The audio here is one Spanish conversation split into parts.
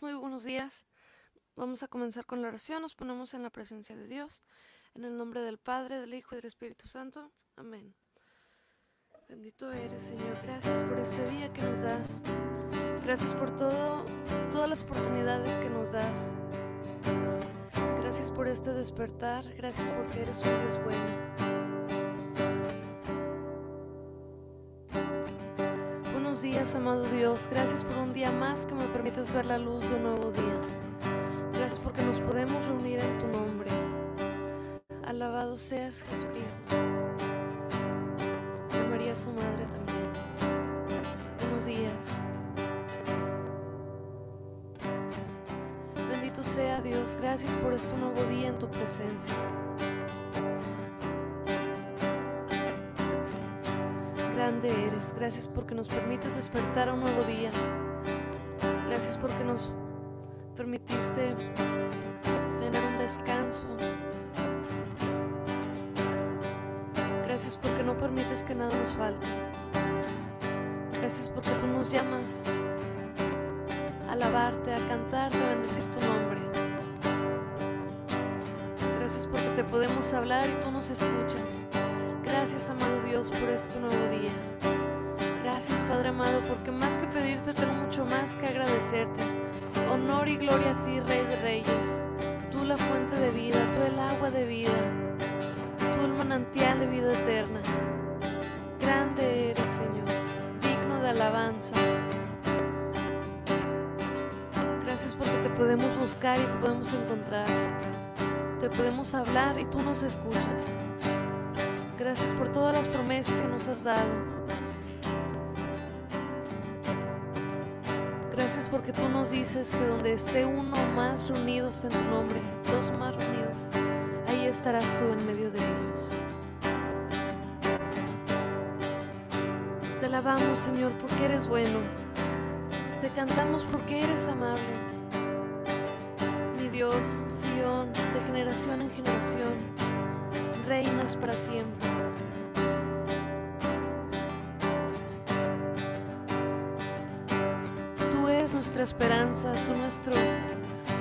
Muy buenos días. Vamos a comenzar con la oración. Nos ponemos en la presencia de Dios. En el nombre del Padre, del Hijo y del Espíritu Santo. Amén. Bendito eres, Señor. Gracias por este día que nos das. Gracias por todo, todas las oportunidades que nos das. Gracias por este despertar. Gracias porque eres un Dios bueno. Días, amado Dios. Gracias por un día más que me permites ver la luz de un nuevo día. Gracias porque nos podemos reunir en tu nombre. Alabado seas Jesucristo. Y María su madre también. Buenos días. Bendito sea Dios. Gracias por este nuevo día en tu presencia. Gracias porque nos permites despertar a un nuevo día. Gracias porque nos permitiste tener un descanso. Gracias porque no permites que nada nos falte. Gracias porque tú nos llamas a alabarte, a cantarte, a bendecir tu nombre. Gracias porque te podemos hablar y tú nos escuchas. Gracias, amado Dios, por este nuevo día. Gracias, Padre amado, porque más que pedirte, tengo mucho más que agradecerte. Honor y gloria a ti, Rey de Reyes. Tú la fuente de vida, tú el agua de vida, tú el manantial de vida eterna. Grande eres, Señor, digno de alabanza. Gracias porque te podemos buscar y te podemos encontrar. Te podemos hablar y tú nos escuchas. Gracias por todas las promesas que nos has dado. Porque tú nos dices que donde esté uno más reunidos en tu nombre, dos más reunidos, ahí estarás tú en medio de ellos. Te alabamos, Señor, porque eres bueno. Te cantamos porque eres amable. Mi Dios, Sión, de generación en generación reinas para siempre. Nuestra esperanza, tú nuestro,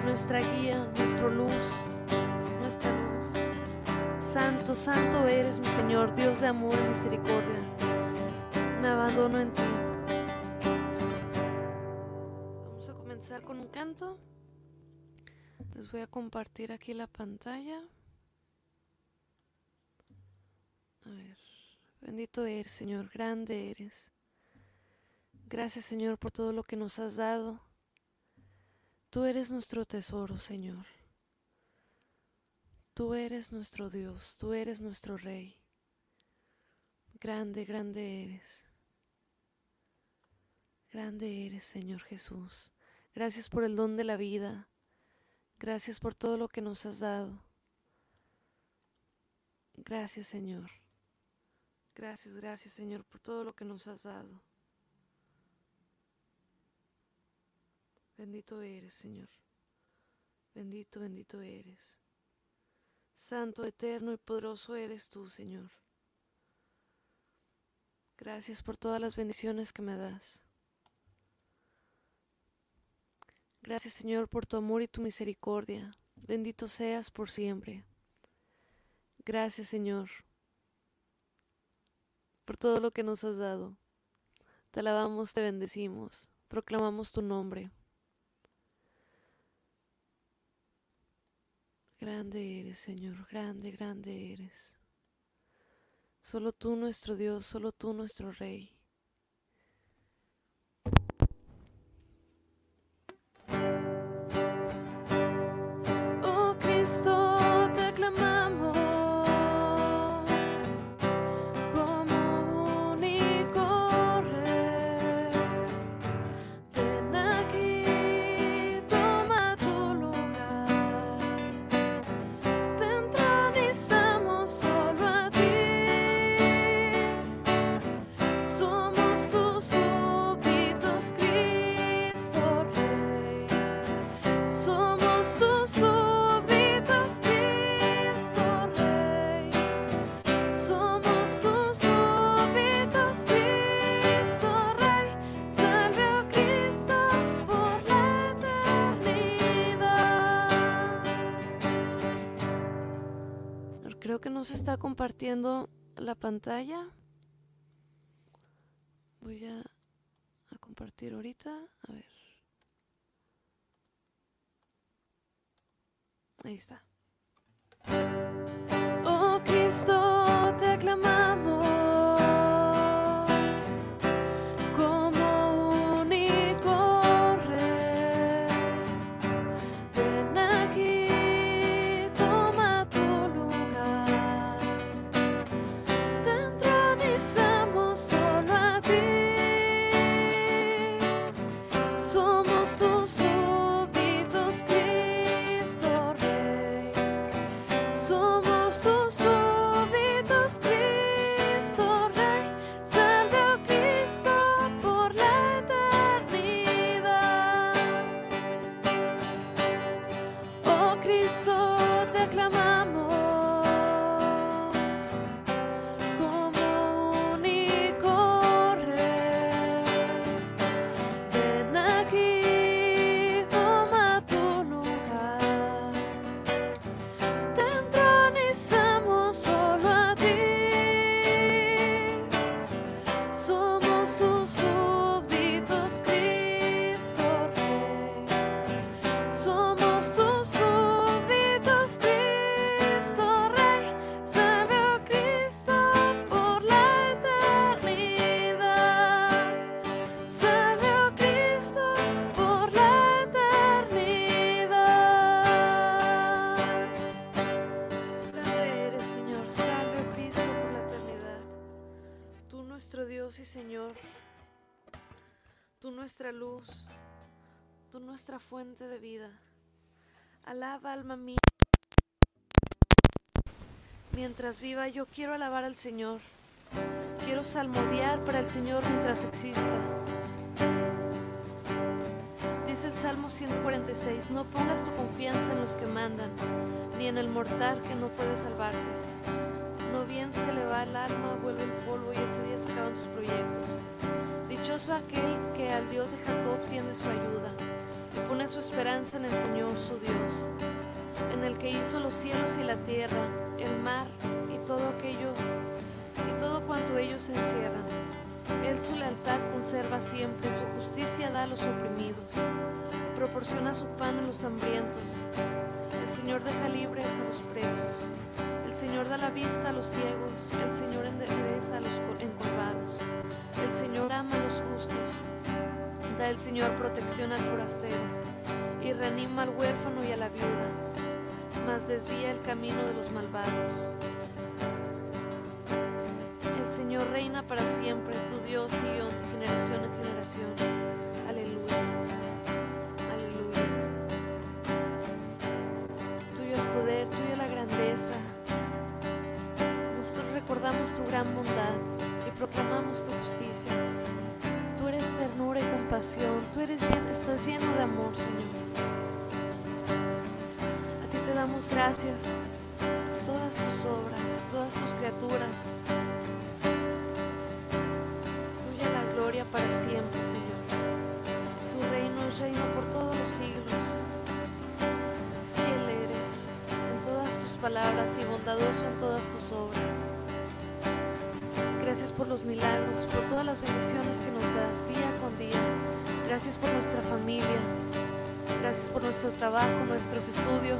nuestra guía, nuestra luz, nuestra luz. Santo, santo eres mi Señor, Dios de amor y misericordia. Me abandono en ti. Vamos a comenzar con un canto. Les voy a compartir aquí la pantalla. A ver, bendito eres, Señor, grande eres. Gracias, Señor, por todo lo que nos has dado. Tú eres nuestro tesoro, Señor. Tú eres nuestro Dios, tú eres nuestro Rey. Grande, grande eres. Grande eres, Señor Jesús. Gracias por el don de la vida. Gracias por todo lo que nos has dado. Gracias, Señor. Gracias, gracias Señor por todo lo que nos has dado. Bendito eres, Señor. Bendito, bendito eres. Santo, eterno y poderoso eres tú, Señor. Gracias por todas las bendiciones que me das. Gracias, Señor, por tu amor y tu misericordia. Bendito seas por siempre. Gracias, Señor, por todo lo que nos has dado. Te alabamos, te bendecimos, proclamamos tu nombre. Grande eres, Señor, grande, grande eres. Solo tú nuestro Dios, solo tú nuestro Rey. Está compartiendo la pantalla. Voy a, compartir ahorita. A ver. Ahí está. Oh Cristo, te aclamamos. Nuestra luz, tú nuestra fuente de vida. Alaba, alma mía. Mientras viva, yo quiero alabar al Señor. Quiero salmodiar para el Señor mientras exista. Dice el Salmo 146, no pongas tu confianza en los que mandan, ni en el mortal que no puede salvarte. Bien se le va el alma, vuelve el polvo y ese día se acaban tus proyectos. Dichoso aquel que al Dios de Jacob tiene su ayuda y pone su esperanza en el Señor su Dios, en el que hizo los cielos y la tierra, el mar y todo aquello y todo cuanto ellos encierran. Él su lealtad conserva siempre, su justicia da a los oprimidos, proporciona su pan a los hambrientos. El Señor deja libres a los presos. Señor da la vista a los ciegos. El Señor endereza a los encorvados. El Señor ama a los justos. Da el Señor protección al forastero y reanima al huérfano y a la viuda, mas desvía el camino de los malvados. El Señor reina para siempre, tu Dios y de generación en generación. Gran bondad proclamamos tu justicia. Tú eres ternura y compasión, tú eres estás lleno de amor, Señor. A ti te damos gracias, todas tus obras, todas tus criaturas. Tuya la gloria para siempre, Señor. Tu reino es reino por todos los siglos. Fiel eres en todas tus palabras y bondadoso en todas tus obras. Gracias por los milagros, por todas las bendiciones que nos das día con día. Gracias por nuestra familia. Gracias por nuestro trabajo, nuestros estudios.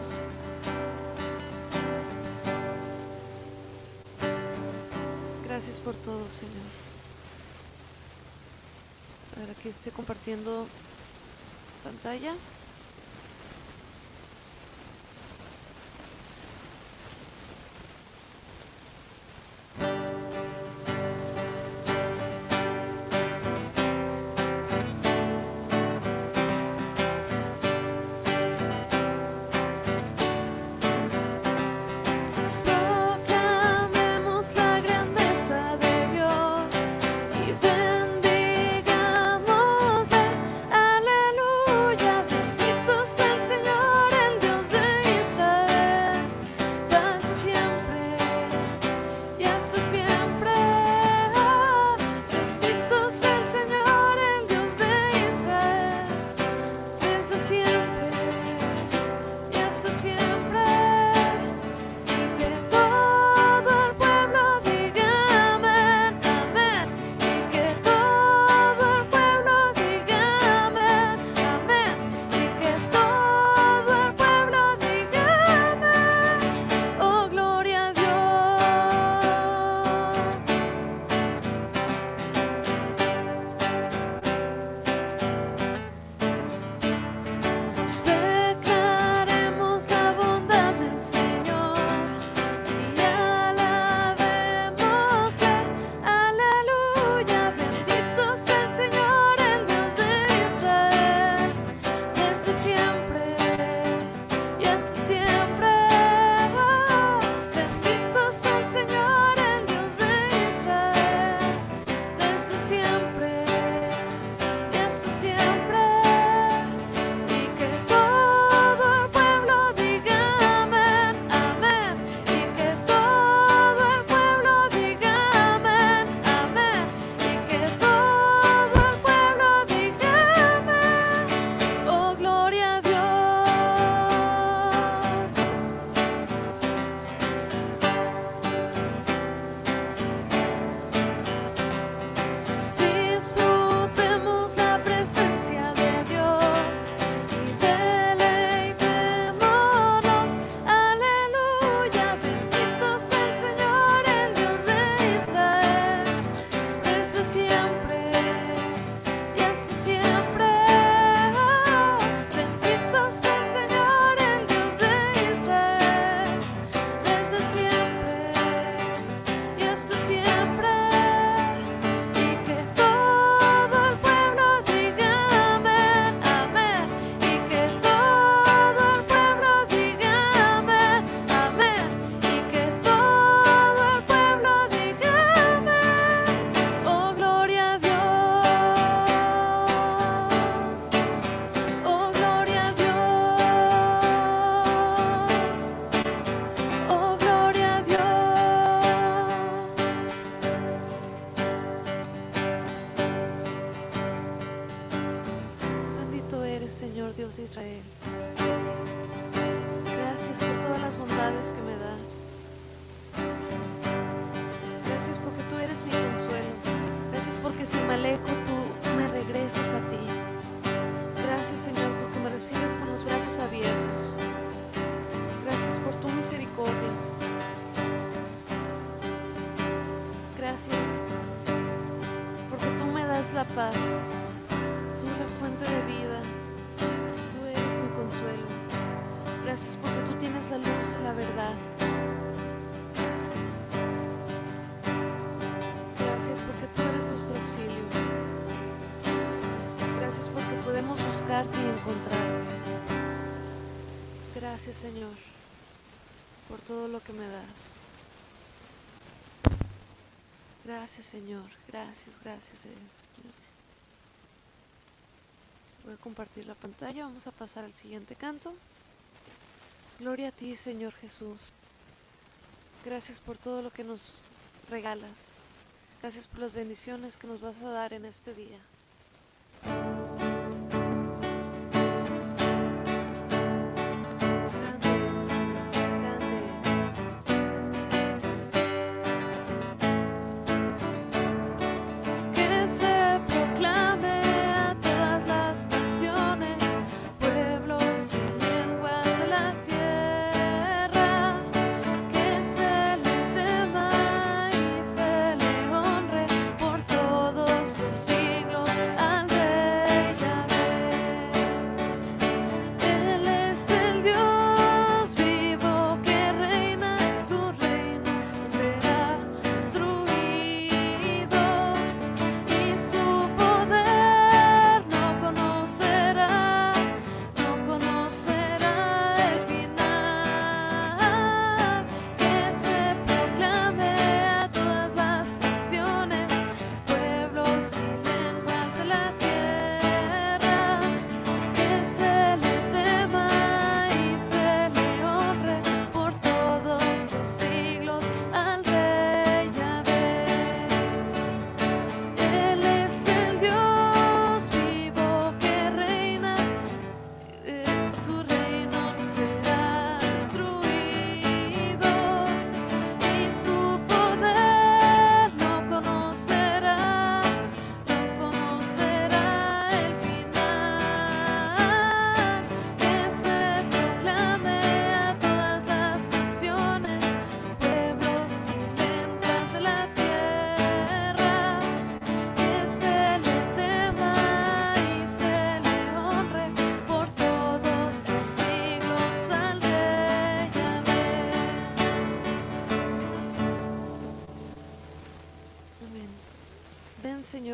Gracias por todo, Señor. A ver, aquí estoy compartiendo pantalla. Dios de Israel. Gracias por todas las bondades que me das. Gracias porque tú eres mi consuelo. Gracias porque si me alejo tú me regresas a ti. Gracias Señor porque me recibes con los brazos abiertos. Gracias por tu misericordia. Gracias porque tú me das la paz. Y encontrarte. Gracias Señor por todo lo que me das. Gracias Señor, gracias, gracias Señor. Voy a compartir la pantalla, vamos a pasar al siguiente canto. Gloria a ti Señor Jesús. Gracias por todo lo que nos regalas. Gracias por las bendiciones que nos vas a dar en este día.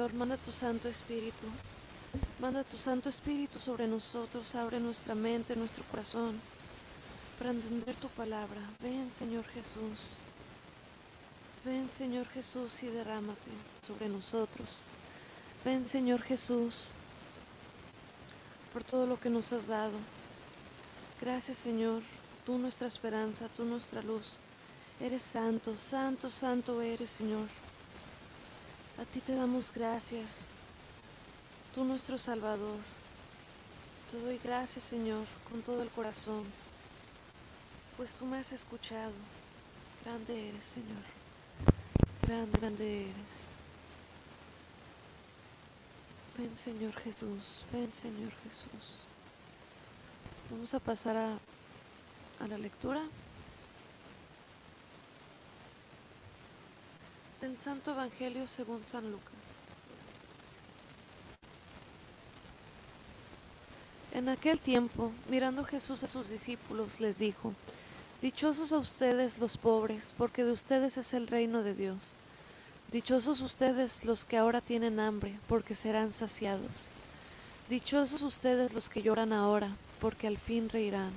Señor, manda tu Santo Espíritu. Manda tu Santo Espíritu sobre nosotros, abre nuestra mente, nuestro corazón, para entender tu palabra. Ven Señor Jesús. Ven Señor Jesús y derrámate sobre nosotros. Ven Señor Jesús por todo lo que nos has dado. Gracias Señor, tú nuestra esperanza, tú nuestra luz. Eres santo, santo, santo eres Señor. A ti te damos gracias, tú nuestro Salvador. Te doy gracias Señor con todo el corazón, pues tú me has escuchado. Grande eres Señor, grande, grande eres. Ven Señor Jesús, ven Señor Jesús. Vamos a pasar a, a la lectura del Santo Evangelio según San Lucas. En aquel tiempo, mirando Jesús a sus discípulos, les dijo, Dichosos a ustedes los pobres, porque de ustedes es el reino de Dios. Dichosos ustedes los que ahora tienen hambre, porque serán saciados. Dichosos ustedes los que lloran ahora, porque al fin reirán.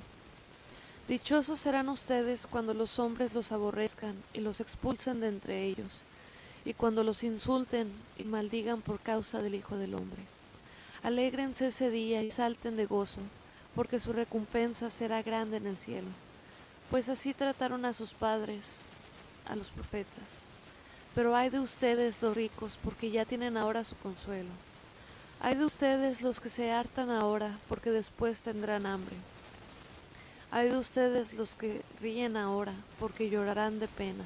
Dichosos serán ustedes cuando los hombres los aborrezcan y los expulsen de entre ellos, y cuando los insulten y maldigan por causa del Hijo del Hombre. Alégrense ese día y salten de gozo, porque su recompensa será grande en el cielo, pues así trataron a sus padres, a los profetas. Pero hay de ustedes los ricos, porque ya tienen ahora su consuelo. Hay de ustedes los que se hartan ahora, porque después tendrán hambre. Hay de ustedes los que ríen ahora, porque llorarán de pena.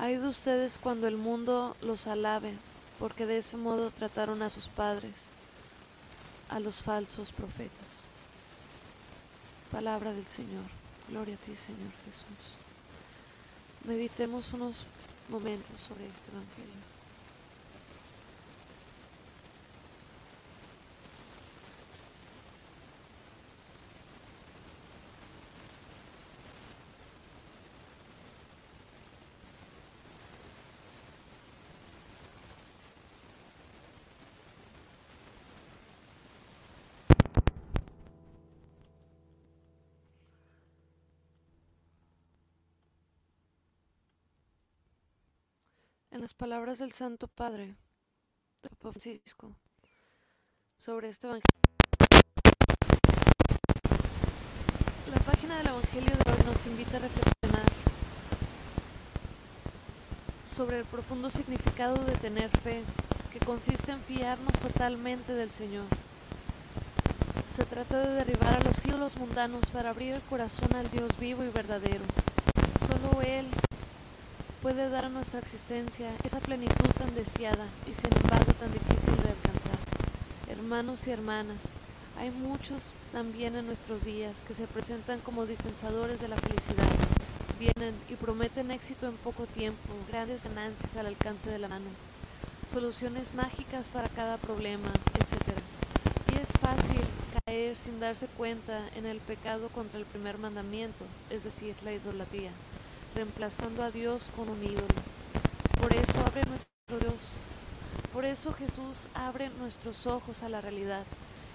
Hay de ustedes cuando el mundo los alabe, porque de ese modo trataron a sus padres, a los falsos profetas. Palabra del Señor. Gloria a ti, Señor Jesús. Meditemos unos momentos sobre este Evangelio. En las palabras del Santo Padre, de Papa Francisco, sobre este Evangelio. La página del Evangelio de hoy nos invita a reflexionar sobre el profundo significado de tener fe, que consiste en fiarnos totalmente del Señor. Se trata de derribar a los ídolos mundanos para abrir el corazón al Dios vivo y verdadero. Solo Él puede dar a nuestra existencia esa plenitud tan deseada y sin embargo tan difícil de alcanzar. Hermanos y hermanas, hay muchos también en nuestros días que se presentan como dispensadores de la felicidad. Vienen y prometen éxito en poco tiempo, grandes ganancias al alcance de la mano, soluciones mágicas para cada problema, etc. Y es fácil caer sin darse cuenta en el pecado contra el primer mandamiento, es decir, la idolatría reemplazando a Dios con un ídolo. Por eso abre nuestro Dios. Por eso Jesús abre nuestros ojos a la realidad.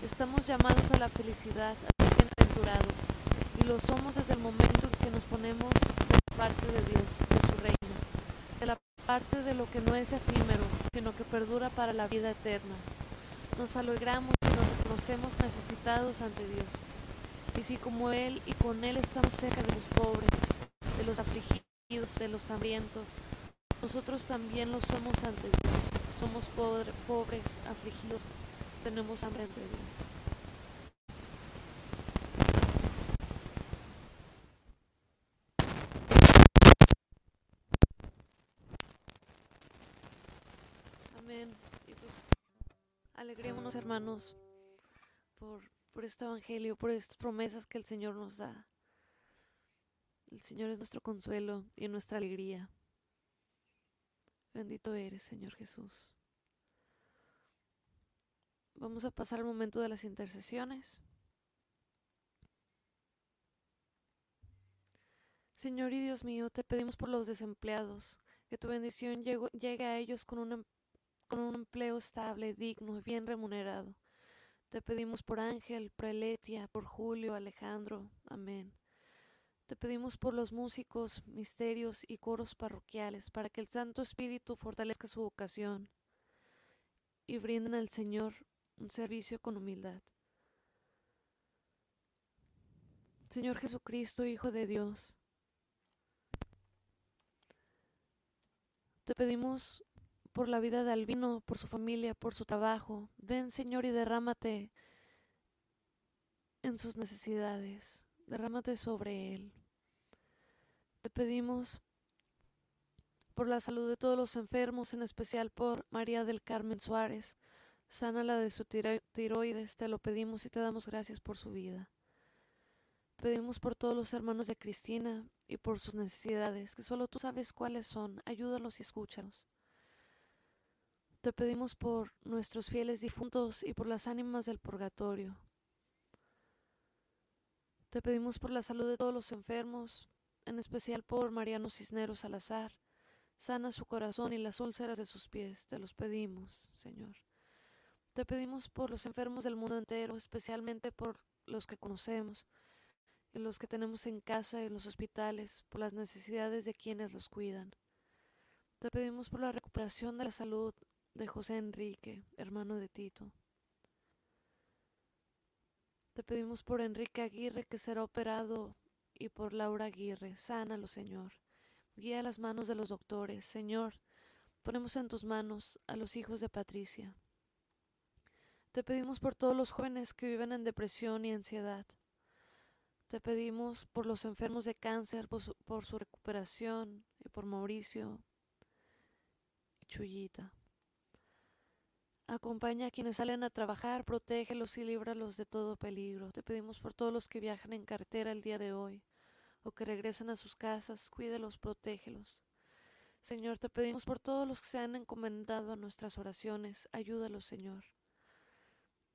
Estamos llamados a la felicidad, a ser bienaventurados, y lo somos desde el momento en que nos ponemos de parte de Dios, de su reino, de la parte de lo que no es efímero, sino que perdura para la vida eterna. Nos alegramos y nos reconocemos necesitados ante Dios. Y si como Él y con Él estamos cerca de los pobres, de los afligidos, de los hambrientos. Nosotros también lo somos ante Dios. Somos pobres, afligidos, tenemos hambre ante Dios. Pues, hermanos, por, por este evangelio, por estas promesas que el Señor nos da. El Señor es nuestro consuelo y nuestra alegría. Bendito eres, Señor Jesús. Vamos a pasar al momento de las intercesiones. Señor y Dios mío, te pedimos por los desempleados, que tu bendición llegue a ellos con un, em, con un empleo estable, digno y bien remunerado. Te pedimos por Ángel, por Eletia, por Julio, Alejandro. Amén. Te pedimos por los músicos, misterios y coros parroquiales, para que el Santo Espíritu fortalezca su vocación y brinden al Señor un servicio con humildad. Señor Jesucristo, Hijo de Dios, te pedimos por la vida de Albino, por su familia, por su trabajo. Ven, Señor, y derrámate en sus necesidades derrámate sobre él. Te pedimos por la salud de todos los enfermos, en especial por María del Carmen Suárez. la de su tiroides, te lo pedimos y te damos gracias por su vida. Te pedimos por todos los hermanos de Cristina y por sus necesidades, que solo tú sabes cuáles son. Ayúdalos y escúchalos. Te pedimos por nuestros fieles difuntos y por las ánimas del purgatorio. Te pedimos por la salud de todos los enfermos, en especial por Mariano Cisneros Salazar. Sana su corazón y las úlceras de sus pies, te los pedimos, Señor. Te pedimos por los enfermos del mundo entero, especialmente por los que conocemos, y los que tenemos en casa y en los hospitales, por las necesidades de quienes los cuidan. Te pedimos por la recuperación de la salud de José Enrique, hermano de Tito. Te pedimos por Enrique Aguirre que será operado y por Laura Aguirre. Sánalo, Señor. Guía las manos de los doctores. Señor, ponemos en tus manos a los hijos de Patricia. Te pedimos por todos los jóvenes que viven en depresión y ansiedad. Te pedimos por los enfermos de cáncer, por su, recuperación y por Mauricio y. Acompaña a quienes salen a trabajar, protégelos y líbralos de todo peligro. Te pedimos por todos los que viajan en carretera el día de hoy o que regresen a sus casas, cuídelos, protégelos. Señor, te pedimos por todos los que se han encomendado a nuestras oraciones, ayúdalos, Señor.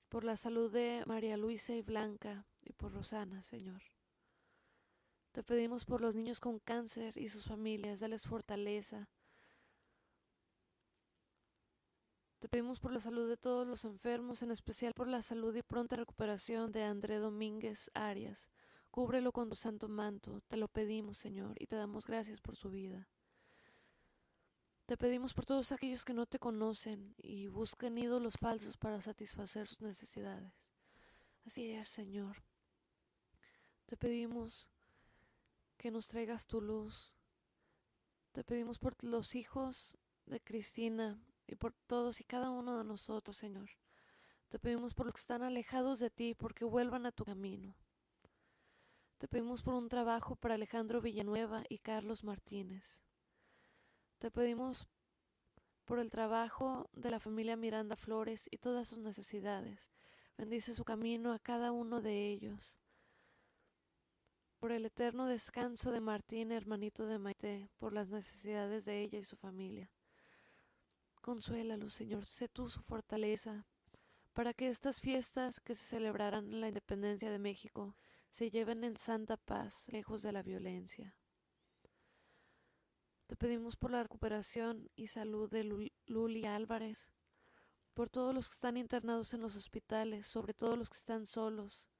Por la salud de María Luisa y Blanca y por Rosana, Señor. Te pedimos por los niños con cáncer y sus familias, dales fortaleza. Te pedimos por la salud de todos los enfermos, en especial por la salud y pronta recuperación de André Domínguez Arias. Cúbrelo con tu santo manto, te lo pedimos, Señor, y te damos gracias por su vida. Te pedimos por todos aquellos que no te conocen y buscan ídolos falsos para satisfacer sus necesidades. Así es, Señor. Te pedimos que nos traigas tu luz. Te pedimos por los hijos de Cristina y por todos y cada uno de nosotros, Señor. Te pedimos por los que están alejados de ti, porque vuelvan a tu camino. Te pedimos por un trabajo para Alejandro Villanueva y Carlos Martínez. Te pedimos por el trabajo de la familia Miranda Flores y todas sus necesidades. Bendice su camino a cada uno de ellos. Por el eterno descanso de Martín, hermanito de Maite, por las necesidades de ella y su familia. Consuélalo, Señor, sé tú su fortaleza, para que estas fiestas que se celebrarán en la independencia de México se lleven en santa paz, lejos de la violencia. Te pedimos por la recuperación y salud de Luli Álvarez, por todos los que están internados en los hospitales, sobre todo los que están solos,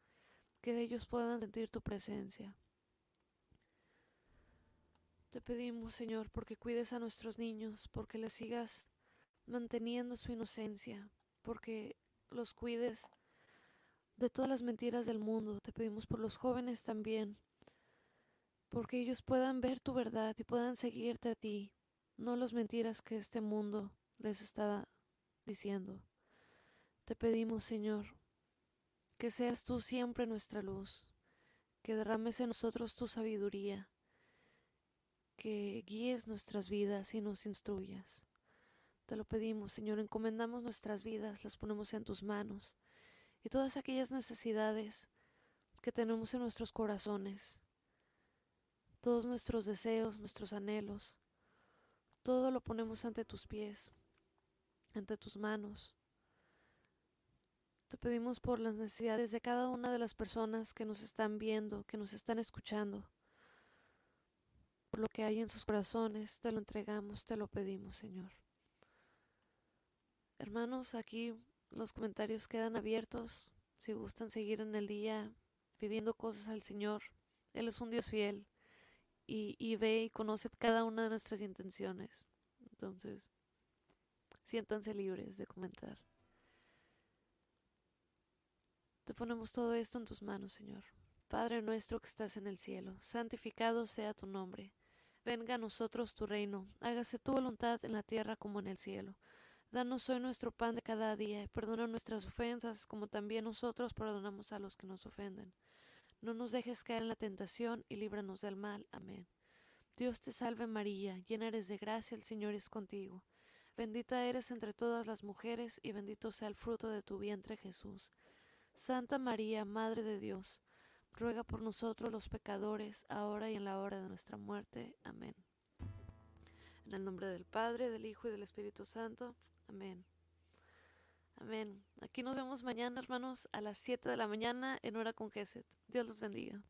que ellos puedan sentir tu presencia. Te pedimos, Señor, porque cuides a nuestros niños, porque les sigas manteniendo su inocencia, porque los cuides de todas las mentiras del mundo. Te pedimos por los jóvenes también, porque ellos puedan ver tu verdad y puedan seguirte a ti, no las mentiras que este mundo les está diciendo. Te pedimos, Señor, que seas tú siempre nuestra luz, que derrames en nosotros tu sabiduría, que guíes nuestras vidas y nos instruyas. Te lo pedimos, Señor, encomendamos nuestras vidas, las ponemos en tus manos y todas aquellas necesidades que tenemos en nuestros corazones todos nuestros deseos, nuestros anhelos, todo lo ponemos ante tus pies, ante tus manos. Te pedimos por las necesidades de cada una de las personas que nos están viendo, que nos están escuchando. Por lo que hay en sus corazones, te lo entregamos, te lo pedimos, Señor. Hermanos, aquí los comentarios quedan abiertos. Si gustan seguir en el día pidiendo cosas al Señor, Él es un Dios fiel y, ve y conoce cada una de nuestras intenciones. Entonces, siéntanse libres de comentar. Te ponemos todo esto en tus manos, Señor. Padre nuestro que estás en el cielo, santificado sea tu nombre. Venga a nosotros tu reino, hágase tu voluntad en la tierra como en el cielo. Danos hoy nuestro pan de cada día y perdona nuestras ofensas como también nosotros perdonamos a los que nos ofenden no nos dejes caer en la tentación y líbranos del mal. Amén. Dios te salve María, llena eres de gracia, el Señor es contigo. Bendita eres entre todas las mujeres y bendito sea el fruto de tu vientre Jesús. Santa María, Madre de Dios, ruega por nosotros los pecadores, ahora y en la hora de nuestra muerte. Amén. En el nombre del Padre, del Hijo y del Espíritu Santo. Amén. Amén. Aquí nos vemos mañana, hermanos, a las 7 de la mañana en hora con Geset. Dios los bendiga.